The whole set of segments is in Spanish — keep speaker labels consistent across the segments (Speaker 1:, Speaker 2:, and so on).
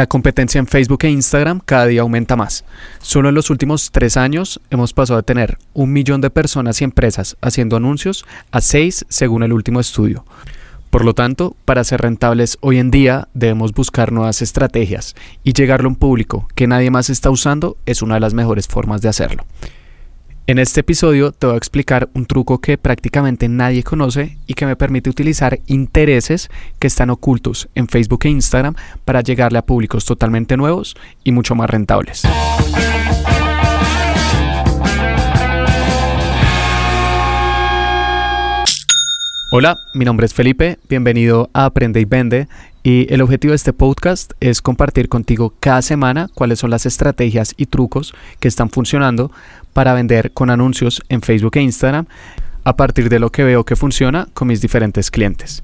Speaker 1: La competencia en Facebook e Instagram cada día aumenta más. Solo en los últimos tres años hemos pasado de tener un millón de personas y empresas haciendo anuncios a seis según el último estudio. Por lo tanto, para ser rentables hoy en día debemos buscar nuevas estrategias y llegarle a un público que nadie más está usando es una de las mejores formas de hacerlo. En este episodio te voy a explicar un truco que prácticamente nadie conoce y que me permite utilizar intereses que están ocultos en Facebook e Instagram para llegarle a públicos totalmente nuevos y mucho más rentables. Hola, mi nombre es Felipe, bienvenido a Aprende y Vende y el objetivo de este podcast es compartir contigo cada semana cuáles son las estrategias y trucos que están funcionando para vender con anuncios en Facebook e Instagram a partir de lo que veo que funciona con mis diferentes clientes.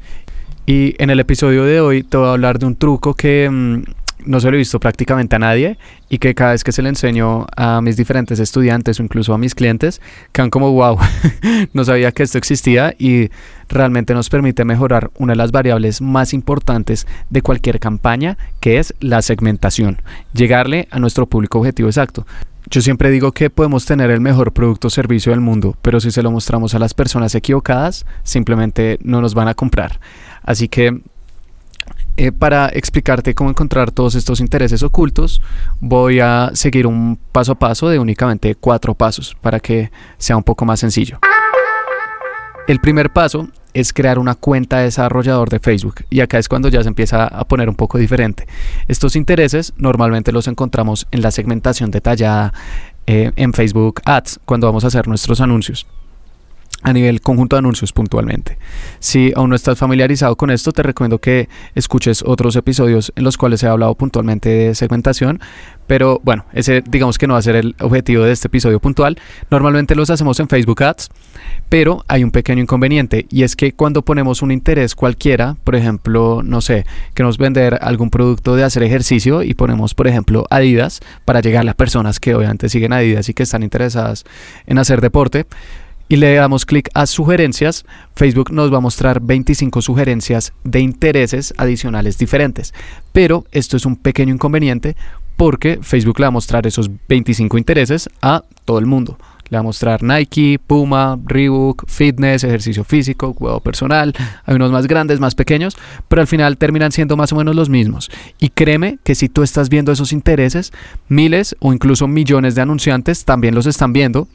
Speaker 1: Y en el episodio de hoy te voy a hablar de un truco que mm, no se lo he visto prácticamente a nadie y que cada vez que se le enseño a mis diferentes estudiantes o incluso a mis clientes, quedan como wow, no sabía que esto existía y realmente nos permite mejorar una de las variables más importantes de cualquier campaña, que es la segmentación, llegarle a nuestro público objetivo exacto. Yo siempre digo que podemos tener el mejor producto o servicio del mundo, pero si se lo mostramos a las personas equivocadas, simplemente no nos van a comprar. Así que eh, para explicarte cómo encontrar todos estos intereses ocultos, voy a seguir un paso a paso de únicamente cuatro pasos para que sea un poco más sencillo. El primer paso es crear una cuenta de desarrollador de Facebook y acá es cuando ya se empieza a poner un poco diferente. Estos intereses normalmente los encontramos en la segmentación detallada eh, en Facebook Ads cuando vamos a hacer nuestros anuncios a nivel conjunto de anuncios puntualmente. Si aún no estás familiarizado con esto, te recomiendo que escuches otros episodios en los cuales he hablado puntualmente de segmentación, pero bueno, ese digamos que no va a ser el objetivo de este episodio puntual. Normalmente los hacemos en Facebook Ads, pero hay un pequeño inconveniente y es que cuando ponemos un interés cualquiera, por ejemplo, no sé, queremos vender algún producto de hacer ejercicio y ponemos, por ejemplo, Adidas para llegar a personas que obviamente siguen Adidas y que están interesadas en hacer deporte, y le damos clic a sugerencias, Facebook nos va a mostrar 25 sugerencias de intereses adicionales diferentes. Pero esto es un pequeño inconveniente porque Facebook le va a mostrar esos 25 intereses a todo el mundo. Le va a mostrar Nike, Puma, Reebok, fitness, ejercicio físico, juego personal. Hay unos más grandes, más pequeños, pero al final terminan siendo más o menos los mismos. Y créeme que si tú estás viendo esos intereses, miles o incluso millones de anunciantes también los están viendo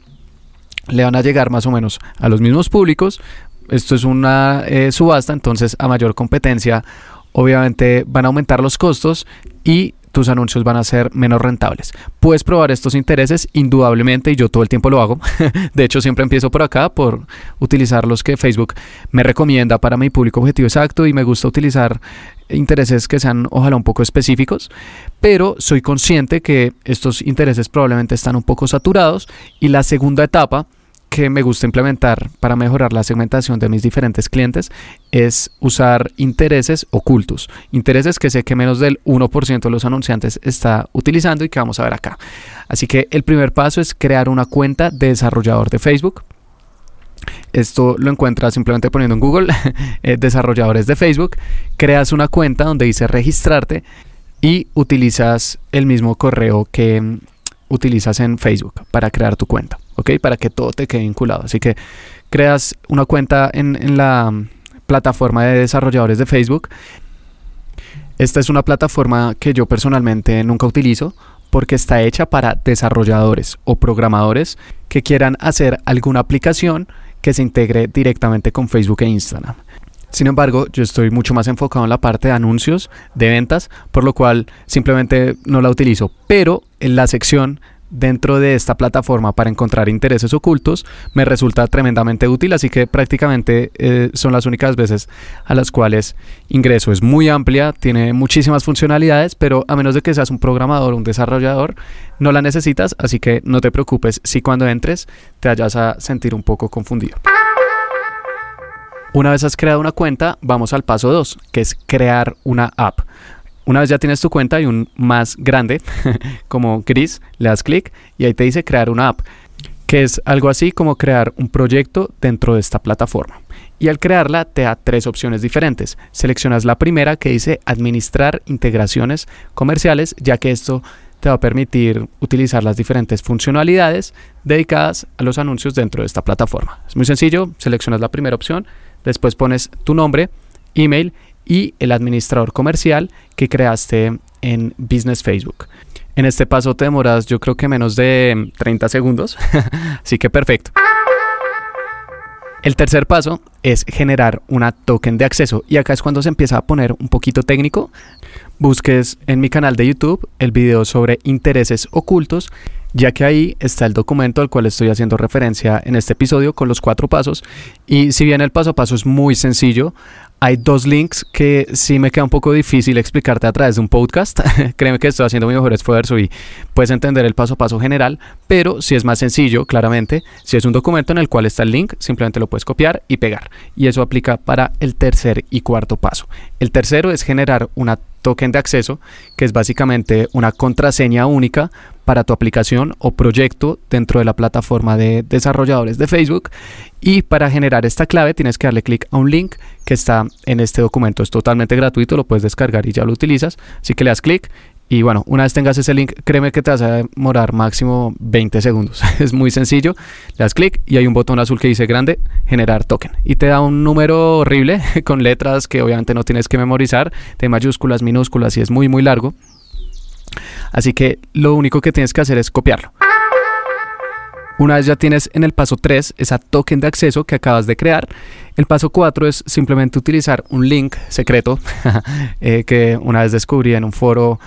Speaker 1: le van a llegar más o menos a los mismos públicos. Esto es una eh, subasta, entonces a mayor competencia obviamente van a aumentar los costos y tus anuncios van a ser menos rentables. Puedes probar estos intereses indudablemente y yo todo el tiempo lo hago. de hecho, siempre empiezo por acá por utilizar los que Facebook me recomienda para mi público objetivo exacto y me gusta utilizar intereses que sean ojalá un poco específicos, pero soy consciente que estos intereses probablemente están un poco saturados y la segunda etapa que me gusta implementar para mejorar la segmentación de mis diferentes clientes es usar intereses ocultos, intereses que sé que menos del 1% de los anunciantes está utilizando y que vamos a ver acá. Así que el primer paso es crear una cuenta de desarrollador de Facebook. Esto lo encuentras simplemente poniendo en Google eh, desarrolladores de Facebook. Creas una cuenta donde dice registrarte y utilizas el mismo correo que mm, utilizas en Facebook para crear tu cuenta. ¿ok? Para que todo te quede vinculado. Así que creas una cuenta en, la plataforma de desarrolladores de Facebook. Esta es una plataforma que yo personalmente nunca utilizo porque está hecha para desarrolladores o programadores que quieran hacer alguna aplicación que se integre directamente con Facebook e Instagram. Sin embargo, yo estoy mucho más enfocado en la parte de anuncios, de ventas, por lo cual simplemente no la utilizo. Pero en la sección dentro de esta plataforma para encontrar intereses ocultos me resulta tremendamente útil, así que prácticamente eh, son las únicas veces a las cuales ingreso. Es muy amplia, tiene muchísimas funcionalidades, pero a menos de que seas un programador, un desarrollador, no la necesitas, así que no te preocupes si cuando entres te vayas a sentir un poco confundido. Una vez has creado una cuenta, vamos al paso 2, que es crear una app. Una vez ya tienes tu cuenta y un más grande, como gris, le das clic y ahí te dice crear una app, que es algo así como crear un proyecto dentro de esta plataforma. y al crearla te da tres opciones diferentes. Seleccionas la primera que dice administrar integraciones comerciales, ya que esto te va a permitir utilizar las diferentes funcionalidades dedicadas a los anuncios dentro de esta plataforma. Es muy sencillo, seleccionas la primera opción, después pones tu nombre, email y el administrador comercial que creaste en Business Facebook. En este paso te demoras yo creo que menos de 30 segundos, así que perfecto. El tercer paso es generar una token de acceso y acá es cuando se empieza a poner un poquito técnico. Busques en mi canal de YouTube el video sobre intereses ocultos ya que ahí está el documento al cual estoy haciendo referencia en este episodio con los cuatro pasos. Y si bien el paso a paso es muy sencillo, hay dos links que sí me queda un poco difícil explicarte a través de un podcast. Créeme que estoy haciendo mi mejor esfuerzo y puedes entender el paso a paso general, pero si es más sencillo, claramente, si es un documento en el cual está el link, simplemente lo puedes copiar y pegar. Y eso aplica para el tercer y cuarto paso. El tercero es generar una token de acceso, que es básicamente una contraseña única para tu aplicación o proyecto dentro de la plataforma de desarrolladores de Facebook. Y para generar esta clave tienes que darle clic a un link que está en este documento. Es totalmente gratuito, lo puedes descargar y ya lo utilizas. Así que le das clic y bueno, una vez tengas ese link, créeme que te vas a demorar máximo 20 segundos. es muy sencillo. Le das clic y hay un botón azul que dice grande, generar token. Y te da un número horrible con letras que obviamente no tienes que memorizar, de mayúsculas, minúsculas y es muy, muy largo. Así que lo único que tienes que hacer es copiarlo. Una vez ya tienes en el paso 3 esa token de acceso que acabas de crear, el paso 4 es simplemente utilizar un link secreto eh, que una vez descubrí en un foro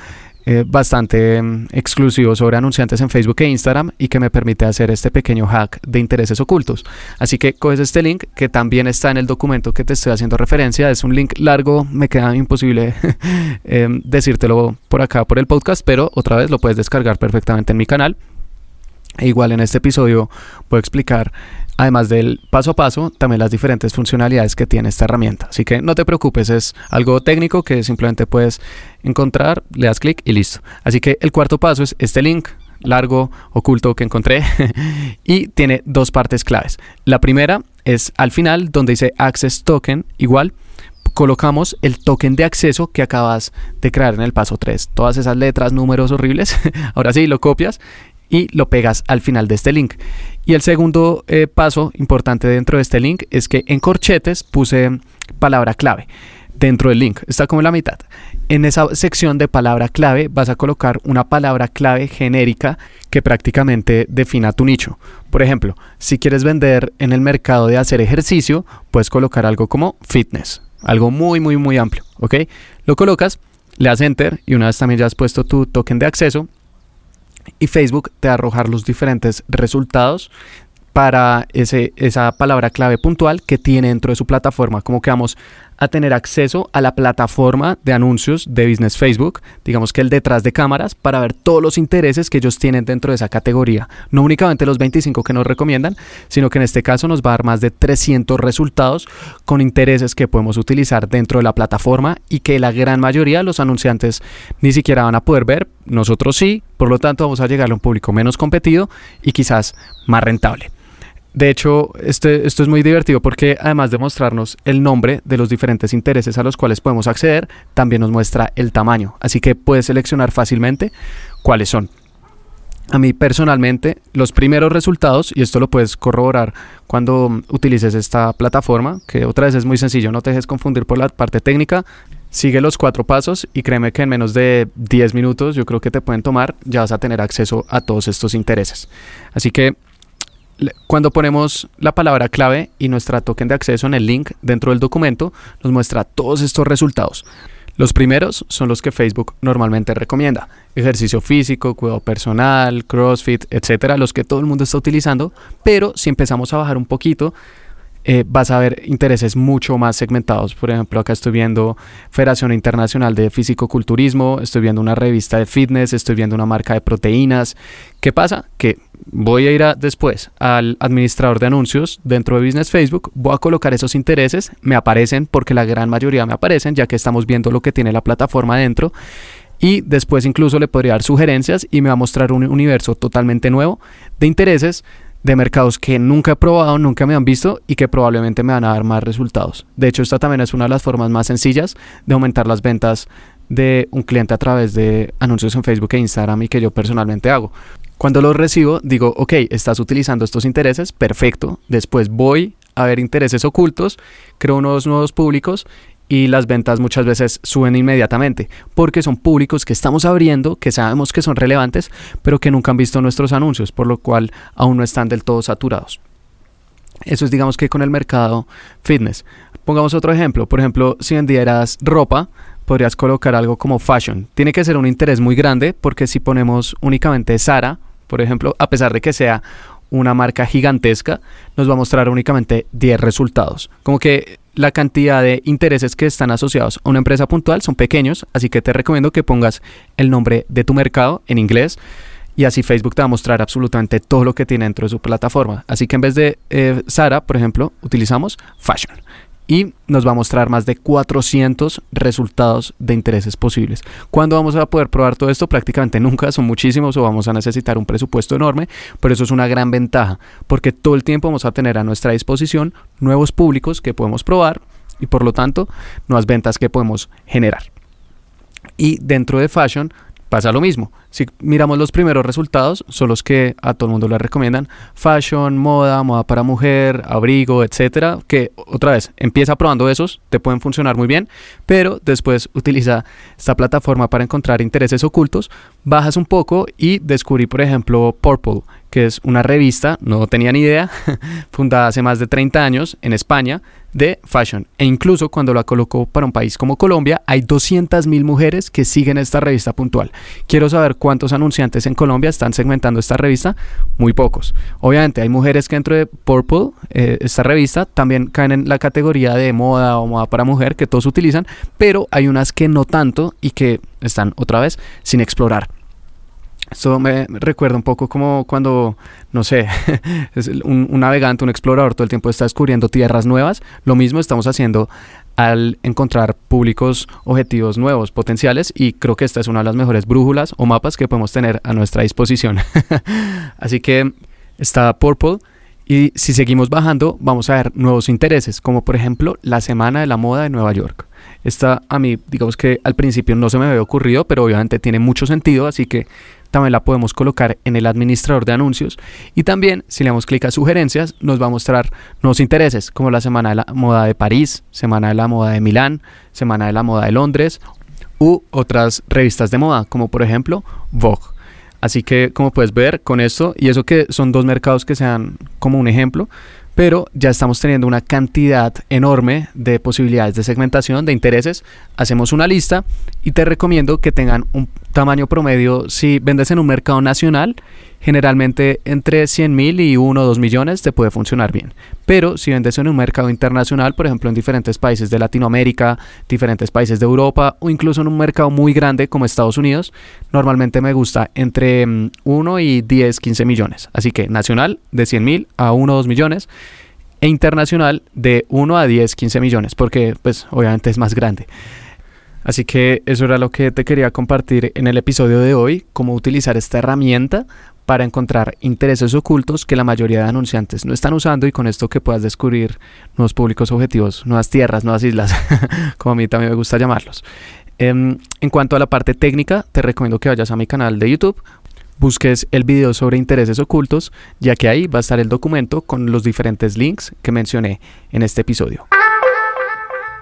Speaker 1: eh, bastante mm, exclusivo sobre anunciantes en Facebook e Instagram y que me permite hacer este pequeño hack de intereses ocultos. Así que coges este link que también está en el documento que te estoy haciendo referencia. Es un link largo, me queda imposible em, decírtelo por acá por el podcast, pero otra vez lo puedes descargar perfectamente en mi canal. E igual en este episodio voy a explicar además del paso a paso, también las diferentes funcionalidades que tiene esta herramienta. Así que no te preocupes, es algo técnico que simplemente puedes encontrar, le das clic y listo. Así que el cuarto paso es este link largo, oculto que encontré y tiene dos partes claves. La primera es al final donde dice Access Token, igual colocamos el token de acceso que acabas de crear en el paso 3. Todas esas letras, números horribles, ahora sí, lo copias y lo pegas al final de este link. Y el segundo eh, paso importante dentro de este link es que en corchetes puse palabra clave dentro del link. Está como en la mitad. En esa sección de palabra clave vas a colocar una palabra clave genérica que prácticamente defina tu nicho. Por ejemplo, si quieres vender en el mercado de hacer ejercicio, puedes colocar algo como fitness. Algo muy, muy, muy amplio. ¿Ok? Lo colocas, le das enter y una vez también ya has puesto tu token de acceso, y Facebook te va a arrojar los diferentes resultados para ese, esa palabra clave puntual que tiene dentro de su plataforma. Como que vamos a tener acceso a la plataforma de anuncios de Business Facebook, digamos que el detrás de cámaras, para ver todos los intereses que ellos tienen dentro de esa categoría. No únicamente los 25 que nos recomiendan, sino que en este caso nos va a dar más de 300 resultados con intereses que podemos utilizar dentro de la plataforma y que la gran mayoría de los anunciantes ni siquiera van a poder ver, nosotros sí, por lo tanto vamos a llegar a un público menos competido y quizás más rentable. De hecho, este, esto es muy divertido porque además de mostrarnos el nombre de los diferentes intereses a los cuales podemos acceder, también nos muestra el tamaño. Así que puedes seleccionar fácilmente cuáles son. A mí personalmente, los primeros resultados, y esto lo puedes corroborar cuando utilices esta plataforma, que otra vez es muy sencillo, no te dejes confundir por la parte técnica, sigue los cuatro pasos y créeme que en menos de 10 minutos yo creo que te pueden tomar, ya vas a tener acceso a todos estos intereses. Así que cuando ponemos la palabra clave y nuestra token de acceso en el link dentro del documento, nos muestra todos estos resultados. Los primeros son los que Facebook normalmente recomienda. Ejercicio físico, cuidado personal, CrossFit, etcétera, los que todo el mundo está utilizando. Pero si empezamos a bajar un poquito, eh, vas a ver intereses mucho más segmentados. Por ejemplo, acá estoy viendo Federación Internacional de Físico-Culturismo, estoy viendo una revista de fitness, estoy viendo una marca de proteínas. ¿Qué pasa? Que voy a ir después al administrador de anuncios dentro de Business Facebook, voy a colocar esos intereses, me aparecen porque la gran mayoría me aparecen, ya que estamos viendo lo que tiene la plataforma dentro. Y después incluso le podría dar sugerencias y me va a mostrar un universo totalmente nuevo de intereses de mercados que nunca he probado, nunca me han visto y que probablemente me van a dar más resultados. De hecho, esta también es una de las formas más sencillas de aumentar las ventas de un cliente a través de anuncios en Facebook e Instagram y que yo personalmente hago. Cuando los recibo, digo, ok, estás utilizando estos intereses, perfecto. Después voy a ver intereses ocultos, creo unos nuevos públicos y las ventas muchas veces suben inmediatamente porque son públicos que estamos abriendo, que sabemos que son relevantes, pero que nunca han visto nuestros anuncios, por lo cual aún no están del todo saturados. Eso es digamos que con el mercado fitness. Pongamos otro ejemplo, por ejemplo, si vendieras ropa, podrías colocar algo como fashion. Tiene que ser un interés muy grande porque si ponemos únicamente Sara, por ejemplo, a pesar de que sea una marca gigantesca, nos va a mostrar únicamente 10 resultados. Como que la cantidad de intereses que están asociados a una empresa puntual son pequeños, así que te recomiendo que pongas el nombre de tu mercado en inglés y así Facebook te va a mostrar absolutamente todo lo que tiene dentro de su plataforma. Así que en vez de eh, Sara, por ejemplo, utilizamos Fashion y nos va a mostrar más de 400 resultados de intereses posibles. ¿Cuándo vamos a poder probar todo esto? Prácticamente nunca, son muchísimos o vamos a necesitar un presupuesto enorme, pero eso es una gran ventaja porque todo el tiempo vamos a tener a nuestra disposición nuevos públicos que podemos probar y por lo tanto nuevas ventas que podemos generar. Y dentro de Fashion pasa lo mismo. Si miramos los primeros resultados, son los que a todo el mundo le recomiendan. Fashion, moda, moda para mujer, abrigo, etcétera. Que otra vez, empieza probando esos, te pueden funcionar muy bien, pero después utiliza esta plataforma para encontrar intereses ocultos. Bajas un poco y descubrí, por ejemplo, Purple, que es una revista, no tenía ni idea, fundada hace más de 30 años en España, de fashion. E incluso cuando la colocó para un país como Colombia, hay 200.000 mujeres que siguen esta revista puntual. Quiero saber cuántos anunciantes en Colombia están segmentando esta revista. Muy pocos. Obviamente hay mujeres que dentro de Purple, eh, esta revista, también caen en la categoría de moda o moda para mujer que todos utilizan, pero hay unas que no tanto y que están otra vez sin explorar. Esto me recuerda un poco como cuando, no sé, un, un, navegante, un explorador todo el tiempo está descubriendo tierras nuevas. Lo mismo estamos haciendo al encontrar públicos objetivos nuevos, potenciales, y creo que esta es una de las mejores brújulas o mapas que podemos tener a nuestra disposición. Así que está Purple. Y si seguimos bajando, vamos a ver nuevos intereses, como por ejemplo la Semana de la Moda de Nueva York. Esta a mí, digamos que al principio no se me había ocurrido, pero obviamente tiene mucho sentido, así que también la podemos colocar en el administrador de anuncios. Y también, si le damos clic a sugerencias, nos va a mostrar nuevos intereses, como la Semana de la Moda de París, Semana de la Moda de Milán, Semana de la Moda de Londres, u otras revistas de moda, como por ejemplo Vogue. Así que, como puedes ver con esto, y eso que son dos mercados que sean como un ejemplo, pero ya estamos teniendo una cantidad enorme de posibilidades de segmentación, de intereses. Hacemos una lista y te recomiendo que tengan un tamaño promedio. Si vendes en un mercado nacional, generalmente entre 100 mil y 1 o 2 millones te puede funcionar bien. Pero si vendes en un mercado internacional, por ejemplo en diferentes países de Latinoamérica, diferentes países de Europa o incluso en un mercado muy grande como Estados Unidos, normalmente me gusta entre 1 mm, y 10, 15 millones. Así que nacional de 100 mil a 1 o 2 millones e internacional de 1 a 10, 15 millones, porque pues obviamente es más grande. Así que eso era lo que te quería compartir en el episodio de hoy, cómo utilizar esta herramienta para encontrar intereses ocultos que la mayoría de anunciantes no están usando y con esto que puedas descubrir nuevos públicos objetivos, nuevas tierras, nuevas islas, como a mí también me gusta llamarlos. Em, en cuanto a la parte técnica, te recomiendo que vayas a mi canal de YouTube, busques el video sobre intereses ocultos, ya que ahí va a estar el documento con los diferentes links que mencioné en este episodio.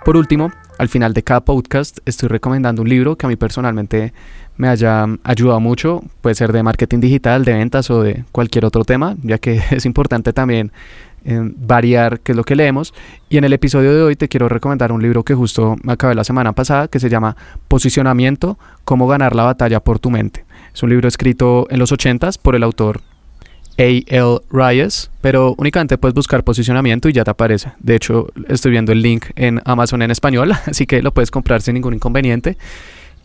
Speaker 1: Por último, al final de cada podcast estoy recomendando un libro que a mí personalmente me haya ayudado mucho, puede ser de marketing digital, de ventas o de cualquier otro tema, ya que es importante también eh, variar qué es lo que leemos. Y en el episodio de hoy te quiero recomendar un libro que justo acabé la semana pasada, que se llama Posicionamiento, cómo ganar la batalla por tu mente. Es un libro escrito en los 80s por el autor A.L. Reyes, pero únicamente puedes buscar posicionamiento y ya te aparece. De hecho, estoy viendo el link en Amazon en español, así que lo puedes comprar sin ningún inconveniente.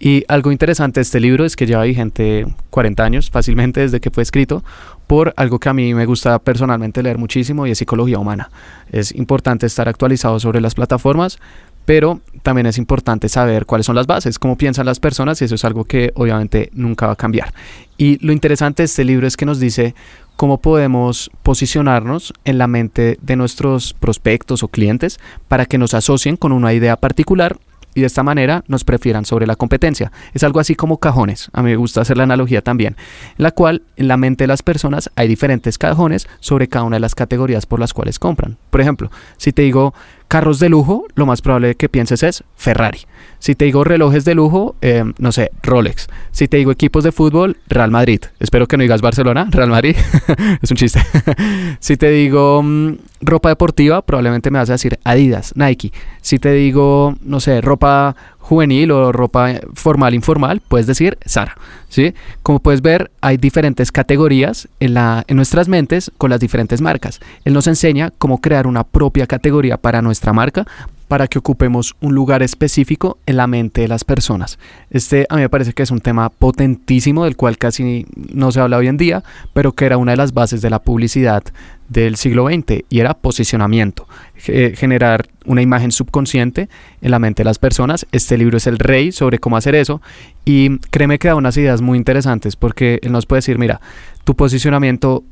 Speaker 1: Y algo interesante de este libro es que lleva vigente 40 años fácilmente desde que fue escrito por algo que a mí me gusta personalmente leer muchísimo y es psicología humana. Es importante estar actualizado sobre las plataformas, pero también es importante saber cuáles son las bases, cómo piensan las personas y eso es algo que obviamente nunca va a cambiar. Y lo interesante de este libro es que nos dice cómo podemos posicionarnos en la mente de nuestros prospectos o clientes para que nos asocien con una idea particular y de esta manera nos prefieran sobre la competencia. Es algo así como cajones, a mí me gusta hacer la analogía también, en la cual en la mente de las personas hay diferentes cajones sobre cada una de las categorías por las cuales compran. Por ejemplo, si te digo carros de lujo, lo más probable que pienses es Ferrari. Si te digo relojes de lujo, eh, no sé, Rolex. Si te digo equipos de fútbol, Real Madrid. Espero que no digas Barcelona, Real Madrid. es un chiste. si te digo mm, ropa deportiva, probablemente me vas a decir Adidas, Nike. Si te digo, no sé, ropa juvenil o ropa formal, informal, puedes decir Sara. ¿sí? Como puedes ver, hay diferentes categorías en, la, en nuestras mentes con las diferentes marcas. Él nos enseña cómo crear una propia categoría para nuestra marca para que ocupemos un lugar específico en la mente de las personas. Este a mí me parece que es un tema potentísimo del cual casi no se habla hoy en día, pero que era una de las bases de la publicidad del siglo XX y era posicionamiento, generar una imagen subconsciente en la mente de las personas. Este libro es el rey sobre cómo hacer eso y créeme que da unas ideas muy interesantes porque él nos puede decir, mira, tu posicionamiento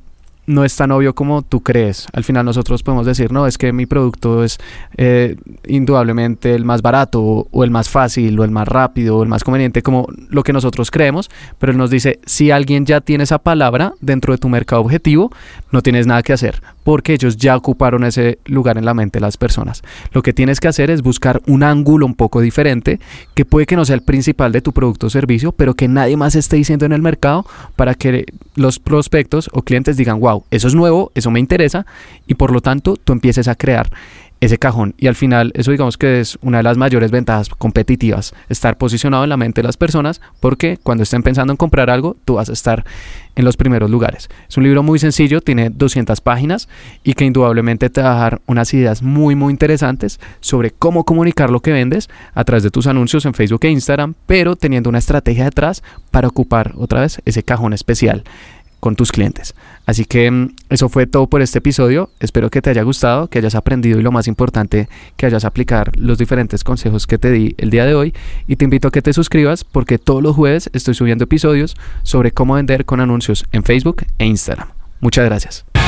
Speaker 1: no es tan obvio como tú crees. Al final nosotros podemos decir, no, es que mi producto es eh, indudablemente el más barato o, el más fácil o el más rápido o el más conveniente como lo que nosotros creemos, pero él nos dice, si alguien ya tiene esa palabra dentro de tu mercado objetivo, no tienes nada que hacer porque ellos ya ocuparon ese lugar en la mente de las personas. Lo que tienes que hacer es buscar un ángulo un poco diferente que puede que no sea el principal de tu producto o servicio, pero que nadie más esté diciendo en el mercado para que los prospectos o clientes digan, wow, eso es nuevo, eso me interesa y por lo tanto tú empieces a crear ese cajón. Y al final eso digamos que es una de las mayores ventajas competitivas estar posicionado en la mente de las personas porque cuando estén pensando en comprar algo tú vas a estar en los primeros lugares. Es un libro muy sencillo tiene 200 páginas y que indudablemente te va a dar unas ideas muy muy interesantes sobre cómo comunicar lo que vendes a través de tus anuncios en Facebook e Instagram pero teniendo una estrategia detrás para ocupar otra vez ese cajón especial con tus clientes. Así que mm, eso fue todo por este episodio. Espero que te haya gustado, que hayas aprendido y lo más importante, que hayas aplicar los diferentes consejos que te di el día de hoy. Y te invito a que te suscribas porque todos los jueves estoy subiendo episodios sobre cómo vender con anuncios en Facebook e Instagram. Muchas gracias.